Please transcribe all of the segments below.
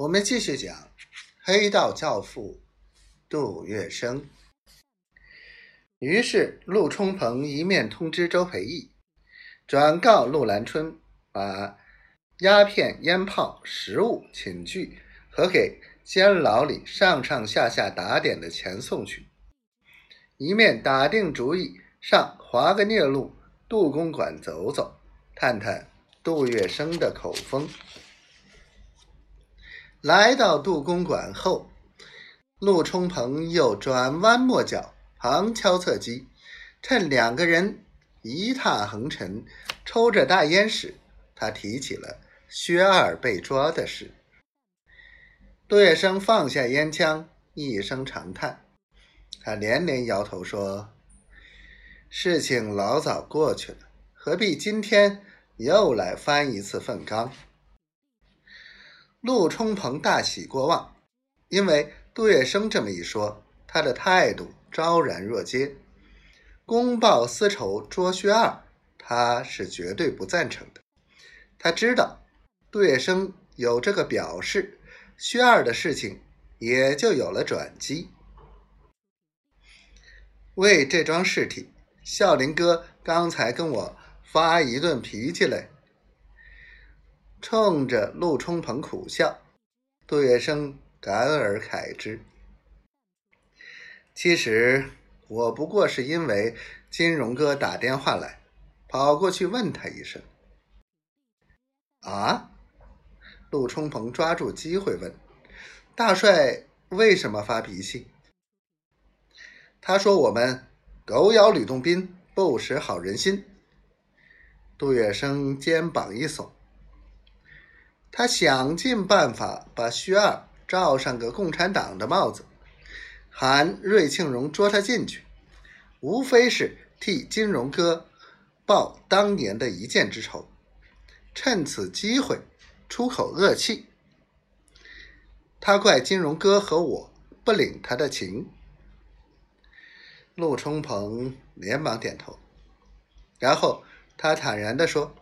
我们继续讲黑道教父杜月笙。于是陆冲鹏一面通知周培义，转告陆兰春，把鸦片、烟炮、食物、寝具和给监牢里上上下下打点的钱送去，一面打定主意上华格聂路杜公馆走走，探探杜月笙的口风。来到杜公馆后，陆冲鹏又转弯抹角，旁敲侧击，趁两个人一踏横尘、抽着大烟时，他提起了薛二被抓的事。杜月笙放下烟枪，一声长叹，他连连摇头说：“事情老早过去了，何必今天又来翻一次粪缸？”陆冲鹏大喜过望，因为杜月笙这么一说，他的态度昭然若揭。公报私仇捉薛二，他是绝对不赞成的。他知道杜月笙有这个表示，薛二的事情也就有了转机。为这桩事体，孝林哥刚才跟我发一顿脾气嘞。冲着陆冲鹏苦笑，杜月笙感而慨之。其实我不过是因为金荣哥打电话来，跑过去问他一声。啊？陆冲鹏抓住机会问：“大帅为什么发脾气？”他说：“我们狗咬吕洞宾，不识好人心。”杜月笙肩膀一耸。他想尽办法把薛二罩上个共产党的帽子，喊瑞庆荣捉他进去，无非是替金荣哥报当年的一箭之仇，趁此机会出口恶气。他怪金荣哥和我不领他的情。陆冲鹏连忙点头，然后他坦然地说。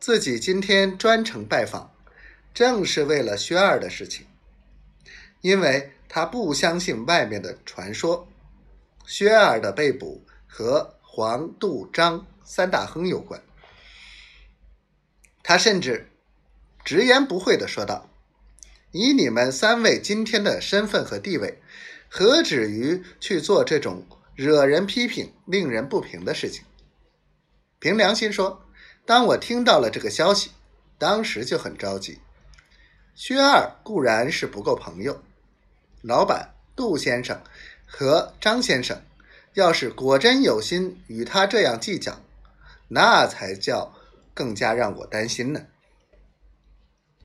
自己今天专程拜访，正是为了薛二的事情，因为他不相信外面的传说，薛二的被捕和黄、杜、张三大亨有关。他甚至直言不讳的说道：“以你们三位今天的身份和地位，何止于去做这种惹人批评、令人不平的事情？凭良心说。”当我听到了这个消息，当时就很着急。薛二固然是不够朋友，老板杜先生和张先生，要是果真有心与他这样计较，那才叫更加让我担心呢。